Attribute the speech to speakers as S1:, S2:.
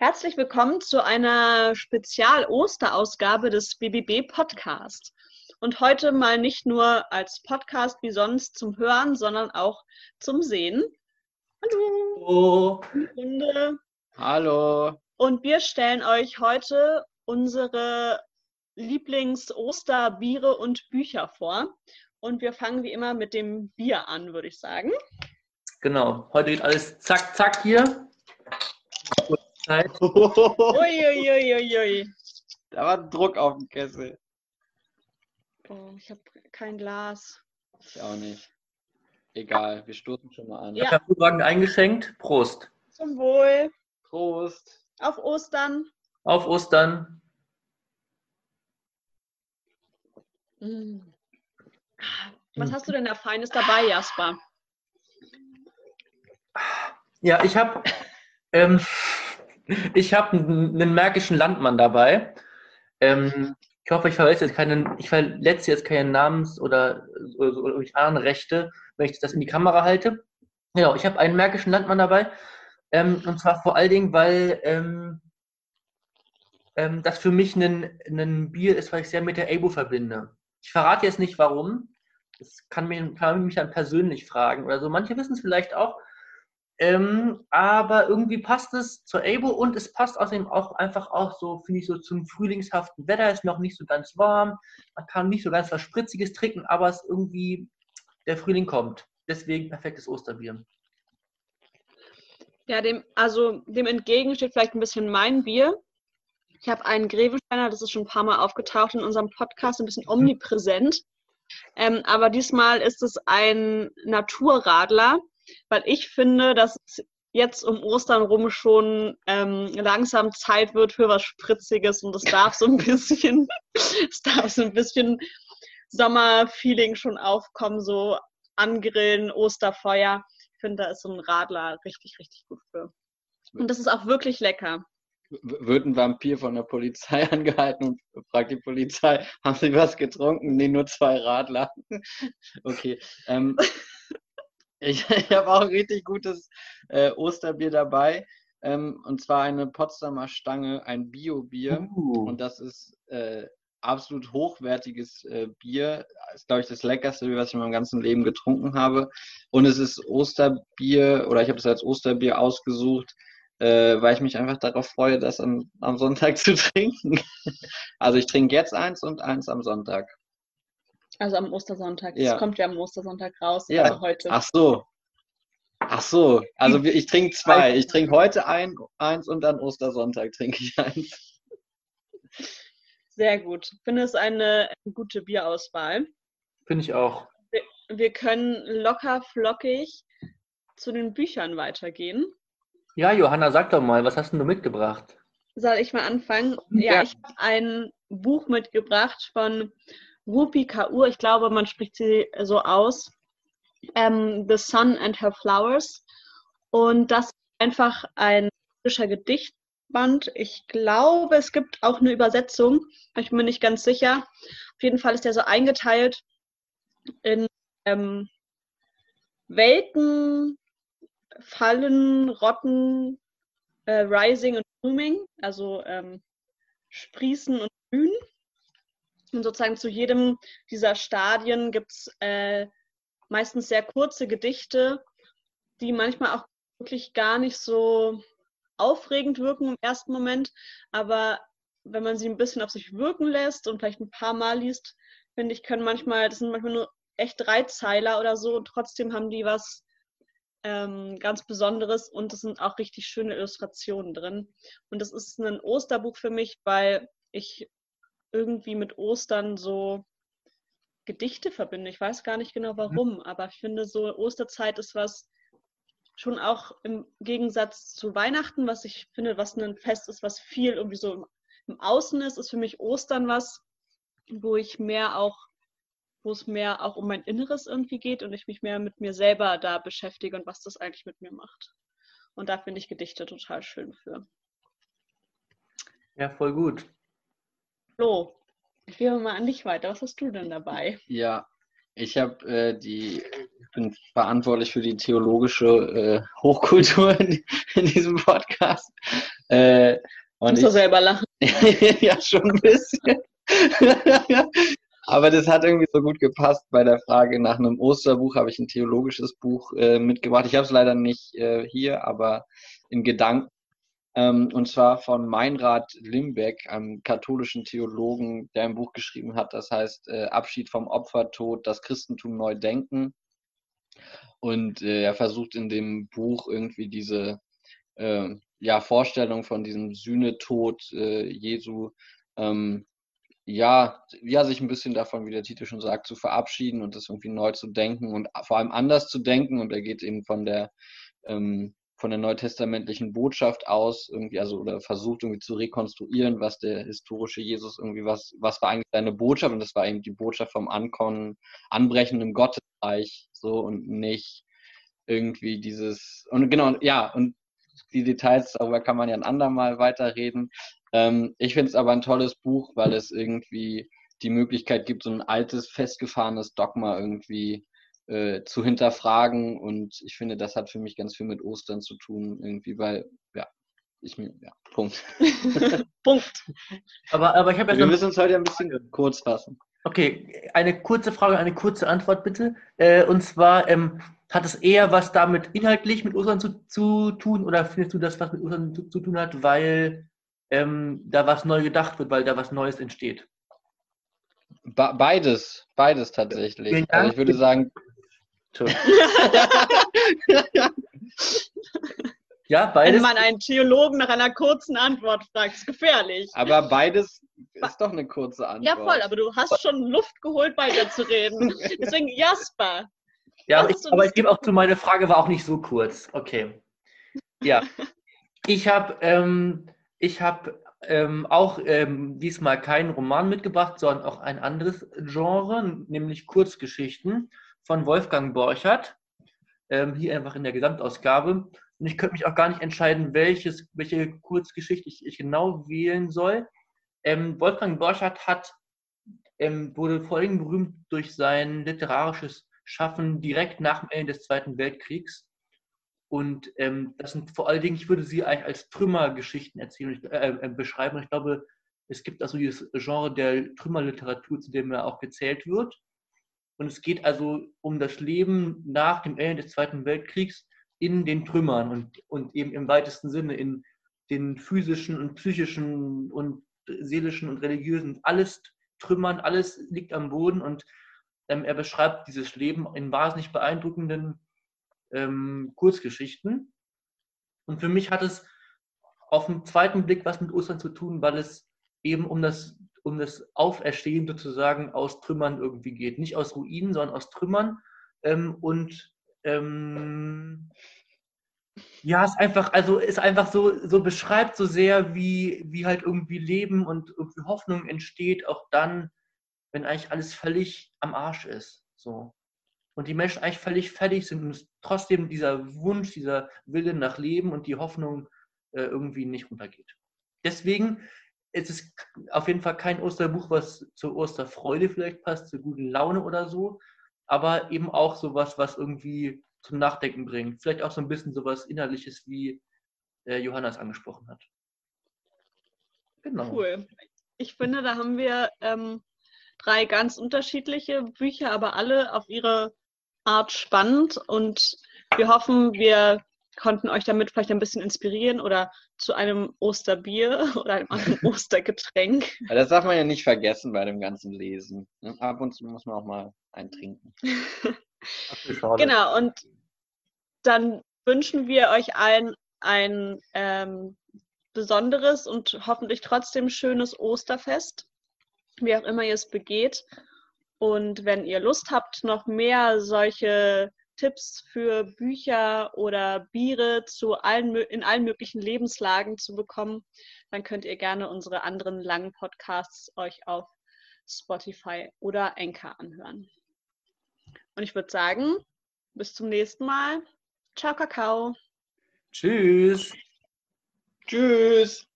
S1: Herzlich willkommen zu einer Spezial-Osterausgabe des BBB Podcast. Und heute mal nicht nur als Podcast wie sonst zum Hören, sondern auch zum Sehen.
S2: Hallo.
S1: Runde.
S2: Hallo.
S1: Und wir stellen euch heute unsere Lieblings-Osterbiere und Bücher vor. Und wir fangen wie immer mit dem Bier an, würde ich sagen.
S2: Genau. Heute geht alles zack, zack hier.
S1: Uiuiuiui. Ui, ui, ui.
S3: Da war Druck auf dem Kessel.
S1: Oh, ich habe kein Glas.
S3: Ich auch nicht. Egal, wir stoßen schon mal an.
S1: Ja.
S2: Hervorragend eingeschenkt. Prost.
S1: Zum Wohl.
S3: Prost.
S1: Auf Ostern.
S2: Auf Ostern.
S1: Mm. Was hast du denn da Feines dabei, Jasper?
S2: Ja, ich habe ähm, ich habe einen märkischen Landmann dabei. Ähm, ich hoffe, ich verletze jetzt keinen, ich verletze jetzt keine Namens- oder, oder, oder Ahnenrechte, wenn ich das in die Kamera halte. Genau, ich habe einen märkischen Landmann dabei. Ähm, und zwar vor allen Dingen, weil ähm, ähm, das für mich ein, Bier ist, weil ich sehr mit der Abo verbinde. Ich verrate jetzt nicht warum. Das kann, mir, kann man mich dann persönlich fragen oder so. Manche wissen es vielleicht auch. Ähm, aber irgendwie passt es zur Abo und es passt außerdem auch einfach auch so, finde ich, so zum frühlingshaften Wetter. Es ist noch nicht so ganz warm. Man kann nicht so ganz was Spritziges trinken, aber es irgendwie, der Frühling kommt. Deswegen perfektes Osterbier.
S1: Ja, dem, also dem entgegen steht vielleicht ein bisschen mein Bier. Ich habe einen Grevesteiner, das ist schon ein paar Mal aufgetaucht in unserem Podcast, ein bisschen omnipräsent. Ähm, aber diesmal ist es ein Naturradler, weil ich finde, dass es jetzt um Ostern rum schon ähm, langsam Zeit wird für was Spritziges und es darf so ein bisschen, es darf so ein bisschen Sommerfeeling schon aufkommen, so angrillen, Osterfeuer. Ich finde, da ist so ein Radler richtig, richtig gut für. Und das ist auch wirklich lecker.
S3: Wird ein Vampir von der Polizei angehalten und fragt die Polizei, haben Sie was getrunken? Nee, nur zwei Radler. okay. Ähm, ich, ich habe auch ein richtig gutes äh, Osterbier dabei. Ähm, und zwar eine Potsdamer Stange, ein Bio-Bier.
S2: Uh.
S3: Und das ist äh, absolut hochwertiges äh, Bier. Ist, glaube ich, das leckerste Bier, was ich in meinem ganzen Leben getrunken habe. Und es ist Osterbier, oder ich habe es als Osterbier ausgesucht, äh, weil ich mich einfach darauf freue, das am, am Sonntag zu trinken. also ich trinke jetzt eins und eins am Sonntag.
S1: Also am Ostersonntag.
S3: Ja.
S1: Das kommt ja am Ostersonntag raus,
S3: Ja.
S1: also heute.
S3: Ach so. Ach so. Also wir- ich trinke zwei. Ich trinke heute ein, eins und dann Ostersonntag trinke ich eins.
S1: Sehr gut. Ich finde es eine, gute Bierauswahl.
S2: Finde ich auch.
S1: Wir können locker flockig zu den Büchern weitergehen.
S2: Ja, Johanna, sag doch mal, was hast denn du mitgebracht?
S1: Soll ich mal anfangen? Ja,
S3: Ja.
S1: ich habe ein Buch mitgebracht von Rupi Kaur. Ich glaube, man spricht sie so aus. Ähm, The Sun and Her Flowers. Und das ist einfach ein indischer Gedichtband. Ich glaube, es gibt auch eine Übersetzung. Ich bin mir nicht ganz sicher. Auf jeden Fall ist der so eingeteilt in ähm, Welten, Fallen, Rotten, äh, Rising und Blooming, also ähm, Sprießen und Blühen. Und sozusagen zu jedem dieser Stadien gibt es äh, meistens sehr kurze Gedichte, die manchmal auch wirklich gar nicht so aufregend wirken im ersten Moment, aber wenn man sie ein bisschen auf sich wirken lässt und vielleicht ein paar Mal liest, finde ich, können manchmal, das sind manchmal nur echt drei Zeiler oder so und trotzdem haben die was ähm, ganz Besonderes und es sind auch richtig schöne Illustrationen drin. Und das ist ein Osterbuch für mich, weil ich irgendwie mit Ostern so Gedichte verbinde. Ich weiß gar nicht genau warum, aber ich finde so Osterzeit ist was schon auch im Gegensatz zu Weihnachten, was ich finde, was ein Fest ist, was viel irgendwie so im, im Außen ist, ist für mich Ostern was, wo ich mehr auch wo es mehr auch um mein Inneres irgendwie geht und ich mich mehr mit mir selber da beschäftige und was das eigentlich mit mir macht. Und da finde ich Gedichte total schön für.
S2: Ja, voll gut.
S1: Flo, ich gebe mal an dich weiter. Was hast du denn dabei?
S3: Ja, ich habe äh, die, ich bin verantwortlich für die theologische äh, Hochkultur in, in diesem Podcast. Äh,
S1: und Muss ich, selber lachen.
S3: ja, schon ein bisschen. Aber das hat irgendwie so gut gepasst bei der Frage nach einem Osterbuch. Habe ich ein theologisches Buch äh, mitgebracht. Ich habe es leider nicht äh, hier, aber in Gedanken. Ähm, und zwar von Meinrad Limbeck, einem katholischen Theologen, der ein Buch geschrieben hat, das heißt äh, Abschied vom Opfertod, das Christentum neu denken. Und äh, er versucht in dem Buch irgendwie diese äh, ja, Vorstellung von diesem Sühnetod Jesu ähm, ja, ja, sich ein bisschen davon, wie der Titel schon sagt, zu verabschieden und das irgendwie neu zu denken und vor allem anders zu denken. Und er geht eben von der, ähm, von der neutestamentlichen Botschaft aus, irgendwie, also oder versucht irgendwie zu rekonstruieren, was der historische Jesus irgendwie, was, was war eigentlich seine Botschaft? Und das war eben die Botschaft vom Ankommen, Anbrechen im Gottesreich, so und nicht irgendwie dieses, und genau, ja, und die Details, darüber kann man ja ein andermal weiterreden. Ähm, ich finde es aber ein tolles Buch, weil es irgendwie die Möglichkeit gibt, so ein altes, festgefahrenes Dogma irgendwie äh, zu hinterfragen. Und ich finde, das hat für mich ganz viel mit Ostern zu tun, irgendwie, weil, ja, ich mir, ja, Punkt.
S1: Punkt.
S3: Aber, aber ich habe Wir müssen uns heute ein bisschen kurz fassen.
S2: Okay, eine kurze Frage, eine kurze Antwort bitte. Äh, und zwar, ähm, hat es eher was damit inhaltlich mit Ostern zu, zu tun oder findest du das, was mit Ostern zu, zu tun hat, weil ähm, da was neu gedacht wird, weil da was Neues entsteht?
S3: Be beides, beides tatsächlich. Also ich würde sagen.
S1: ja, beides. Wenn man einen Theologen nach einer kurzen Antwort fragt, ist gefährlich.
S3: Aber beides ist doch eine kurze Antwort.
S1: Ja, voll, aber du hast schon Luft geholt, weiterzureden. Deswegen Jasper.
S2: Ja, aber ich, aber ich gebe auch zu, meine Frage war auch nicht so kurz. Okay. Ja. Ich habe ähm, ich habe ähm, auch ähm, diesmal keinen Roman mitgebracht, sondern auch ein anderes Genre, nämlich Kurzgeschichten von Wolfgang Borchert. Ähm, hier einfach in der Gesamtausgabe. Und ich könnte mich auch gar nicht entscheiden, welches, welche Kurzgeschichte ich, ich genau wählen soll. Ähm, Wolfgang Borchert hat, ähm, wurde vor allem berühmt durch sein literarisches Schaffen direkt nach dem Ende des Zweiten Weltkriegs. Und ähm, das sind vor allen Dingen, ich würde sie eigentlich als Trümmergeschichten erzählen, äh, äh, beschreiben. Ich glaube, es gibt also dieses Genre der Trümmerliteratur, zu dem er auch gezählt wird. Und es geht also um das Leben nach dem Ende des Zweiten Weltkriegs in den Trümmern und, und eben im weitesten Sinne in den physischen und psychischen und seelischen und religiösen, alles Trümmern, alles liegt am Boden und ähm, er beschreibt dieses Leben in wahnsinnig beeindruckenden ähm, Kurzgeschichten. Und für mich hat es auf den zweiten Blick was mit Ostern zu tun, weil es eben um das, um das Auferstehen sozusagen aus Trümmern irgendwie geht. Nicht aus Ruinen, sondern aus Trümmern. Ähm, und ähm, ja, es einfach, also ist einfach so, so beschreibt so sehr, wie, wie halt irgendwie Leben und irgendwie Hoffnung entsteht, auch dann, wenn eigentlich alles völlig am Arsch ist. So und die Menschen eigentlich völlig fertig sind und trotzdem dieser Wunsch, dieser Wille nach Leben und die Hoffnung äh, irgendwie nicht runtergeht. Deswegen ist es auf jeden Fall kein Osterbuch, was zur Osterfreude vielleicht passt, zur guten Laune oder so, aber eben auch sowas, was irgendwie zum Nachdenken bringt. Vielleicht auch so ein bisschen sowas Innerliches, wie äh, Johannes angesprochen hat.
S1: Genau. Cool. Ich finde, da haben wir ähm, drei ganz unterschiedliche Bücher, aber alle auf ihre Art spannend und wir hoffen, wir konnten euch damit vielleicht ein bisschen inspirieren oder zu einem Osterbier oder einem anderen Ostergetränk.
S3: Das darf man ja nicht vergessen bei dem ganzen Lesen. Ne? Ab und zu muss man auch mal eintrinken.
S1: genau, und dann wünschen wir euch allen ein ähm, besonderes und hoffentlich trotzdem schönes Osterfest, wie auch immer ihr es begeht. Und wenn ihr Lust habt, noch mehr solche Tipps für Bücher oder Biere zu allen, in allen möglichen Lebenslagen zu bekommen, dann könnt ihr gerne unsere anderen langen Podcasts euch auf Spotify oder Anchor anhören. Und ich würde sagen, bis zum nächsten Mal. Ciao, Kakao.
S2: Tschüss.
S3: Tschüss.